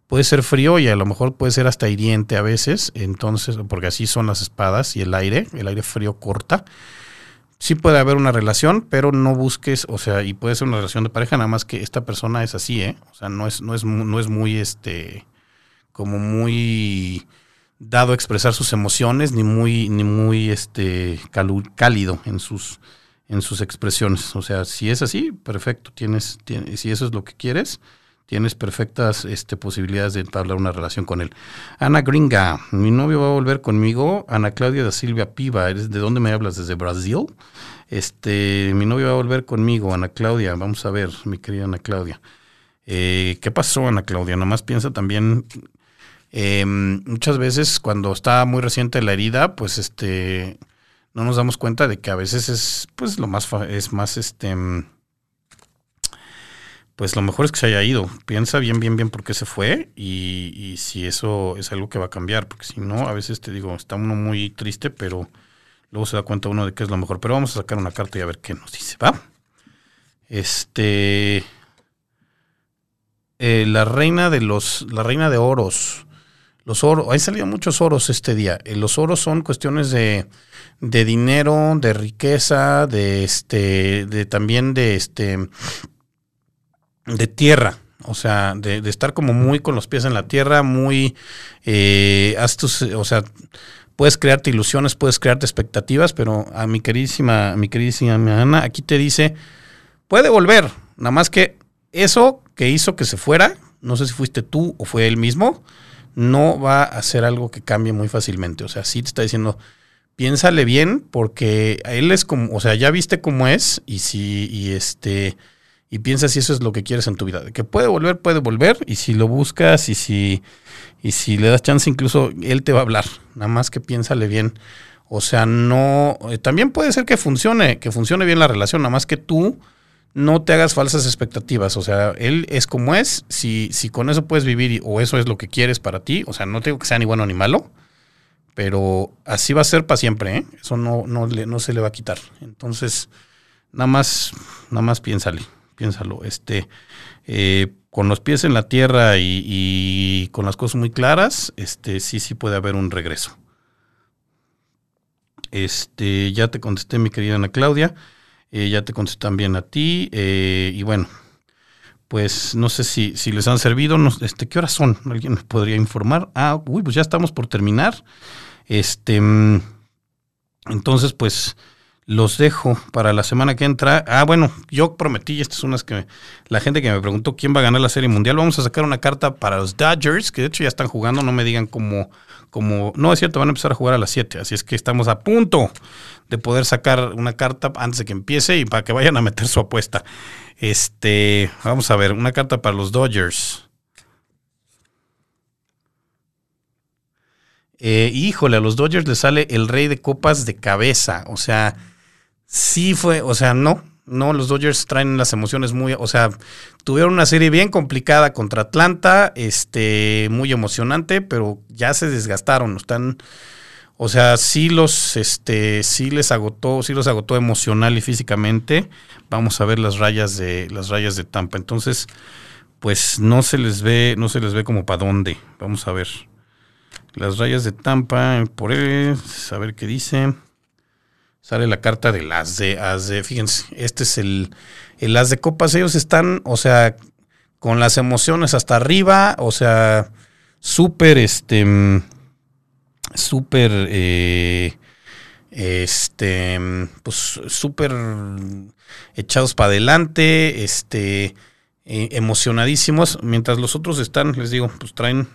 Puede ser frío y a lo mejor puede ser hasta hiriente a veces, entonces, porque así son las espadas y el aire, el aire frío corta sí puede haber una relación, pero no busques, o sea, y puede ser una relación de pareja, nada más que esta persona es así, ¿eh? O sea, no es, no es, no es muy, este, como muy dado a expresar sus emociones, ni muy, ni muy, este, cálido en sus, en sus expresiones. O sea, si es así, perfecto, tienes, tienes si eso es lo que quieres, tienes perfectas este, posibilidades de entablar una relación con él. Ana Gringa, mi novio va a volver conmigo. Ana Claudia da Silvia Piva, ¿eres de dónde me hablas? ¿Desde Brasil? Este, mi novio va a volver conmigo, Ana Claudia. Vamos a ver, mi querida Ana Claudia. Eh, ¿Qué pasó, Ana Claudia? Nomás piensa también. Em, muchas veces cuando está muy reciente la herida, pues este no nos damos cuenta de que a veces es pues lo más es más este pues lo mejor es que se haya ido. Piensa bien, bien, bien por qué se fue y, si eso es algo que va a cambiar, porque si no, a veces te digo, está uno muy triste, pero luego se da cuenta uno de qué es lo mejor. Pero vamos a sacar una carta y a ver qué nos dice, ¿va? Este. Eh, la reina de los. La reina de oros. Los oros. Hay salido muchos oros este día. Eh, los oros son cuestiones de, de dinero, de riqueza, de este. de también de este de tierra, o sea, de, estar como muy con los pies en la tierra, muy, eh, o sea, puedes crearte ilusiones, puedes crearte expectativas, pero a mi queridísima, mi queridísima Ana, aquí te dice, puede volver, nada más que eso que hizo que se fuera, no sé si fuiste tú o fue él mismo, no va a ser algo que cambie muy fácilmente, o sea, sí te está diciendo, piénsale bien, porque él es como, o sea, ya viste cómo es, y si, y este, y piensa si eso es lo que quieres en tu vida. Que puede volver, puede volver, y si lo buscas y si, y si le das chance, incluso él te va a hablar. Nada más que piénsale bien. O sea, no. Eh, también puede ser que funcione, que funcione bien la relación, nada más que tú no te hagas falsas expectativas. O sea, él es como es. Si, si con eso puedes vivir o eso es lo que quieres para ti, o sea, no tengo que sea ni bueno ni malo, pero así va a ser para siempre. ¿eh? Eso no, no, no se le va a quitar. Entonces, nada más, nada más piénsale piénsalo, este, eh, con los pies en la tierra y, con las cosas muy claras, este, sí, sí puede haber un regreso. Este, ya te contesté, mi querida Ana Claudia, eh, ya te contesté también a ti, eh, y bueno, pues no sé si, si les han servido, este, ¿qué horas son? ¿Alguien podría informar? Ah, uy, pues ya estamos por terminar. Este, mm, entonces, pues, los dejo para la semana que entra. Ah, bueno, yo prometí, estas son las que la gente que me preguntó quién va a ganar la Serie Mundial. Vamos a sacar una carta para los Dodgers, que de hecho ya están jugando, no me digan cómo, como, no es cierto, van a empezar a jugar a las 7, así es que estamos a punto de poder sacar una carta antes de que empiece y para que vayan a meter su apuesta. Este, vamos a ver, una carta para los Dodgers. Eh, híjole, a los Dodgers le sale el rey de copas de cabeza, o sea, sí fue, o sea, no, no, los Dodgers traen las emociones muy, o sea, tuvieron una serie bien complicada contra Atlanta, este, muy emocionante, pero ya se desgastaron, están, o sea, sí los, este, sí les agotó, sí los agotó emocional y físicamente. Vamos a ver las rayas de, las rayas de Tampa. Entonces, pues no se les ve, no se les ve como para dónde. Vamos a ver. Las rayas de Tampa, por él, a ver qué dice sale la carta del as de, as de, fíjense, este es el, el as de copas, ellos están, o sea, con las emociones hasta arriba, o sea, súper, este, súper, eh, este, pues súper echados para adelante, este, eh, emocionadísimos, mientras los otros están, les digo, pues traen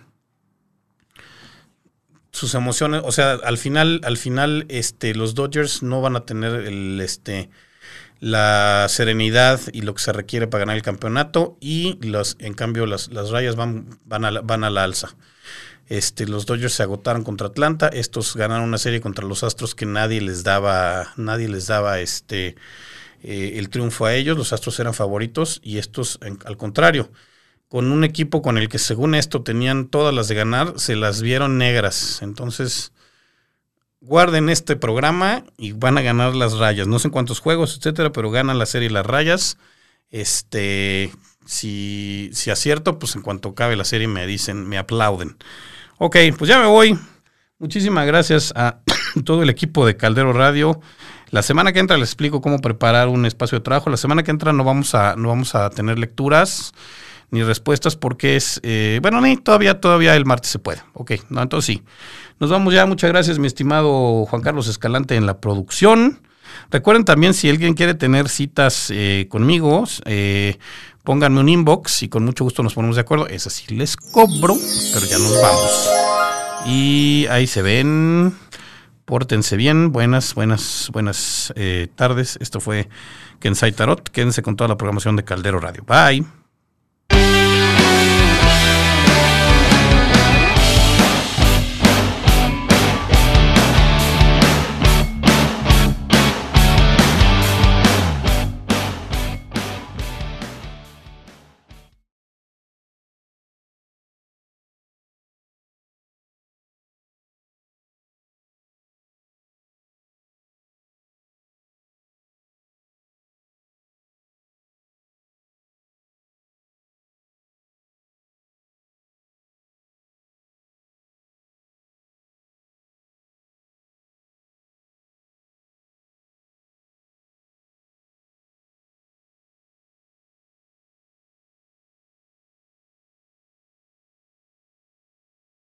sus emociones, o sea, al final, al final, este, los Dodgers no van a tener el, este, la serenidad y lo que se requiere para ganar el campeonato y los, en cambio las, las rayas van, van, a la, van a la alza. Este, los Dodgers se agotaron contra Atlanta, estos ganaron una serie contra los Astros que nadie les daba, nadie les daba este, eh, el triunfo a ellos, los Astros eran favoritos y estos al contrario con un equipo con el que según esto tenían todas las de ganar, se las vieron negras. Entonces, guarden este programa y van a ganar las rayas. No sé en cuántos juegos, etcétera, pero ganan la serie las rayas. Este, si, si acierto, pues en cuanto acabe la serie me dicen, me aplauden. Ok, pues ya me voy. Muchísimas gracias a todo el equipo de Caldero Radio. La semana que entra les explico cómo preparar un espacio de trabajo. La semana que entra no vamos a, no vamos a tener lecturas ni respuestas porque es, eh, bueno, ni todavía, todavía el martes se puede. Ok, no, entonces sí. Nos vamos ya. Muchas gracias, mi estimado Juan Carlos Escalante en la producción. Recuerden también, si alguien quiere tener citas eh, conmigo, eh, pónganme un inbox y con mucho gusto nos ponemos de acuerdo. Es así, les cobro, pero ya nos vamos. Y ahí se ven. Pórtense bien. Buenas, buenas, buenas tardes. Esto fue Kensai Tarot. Quédense con toda la programación de Caldero Radio. Bye.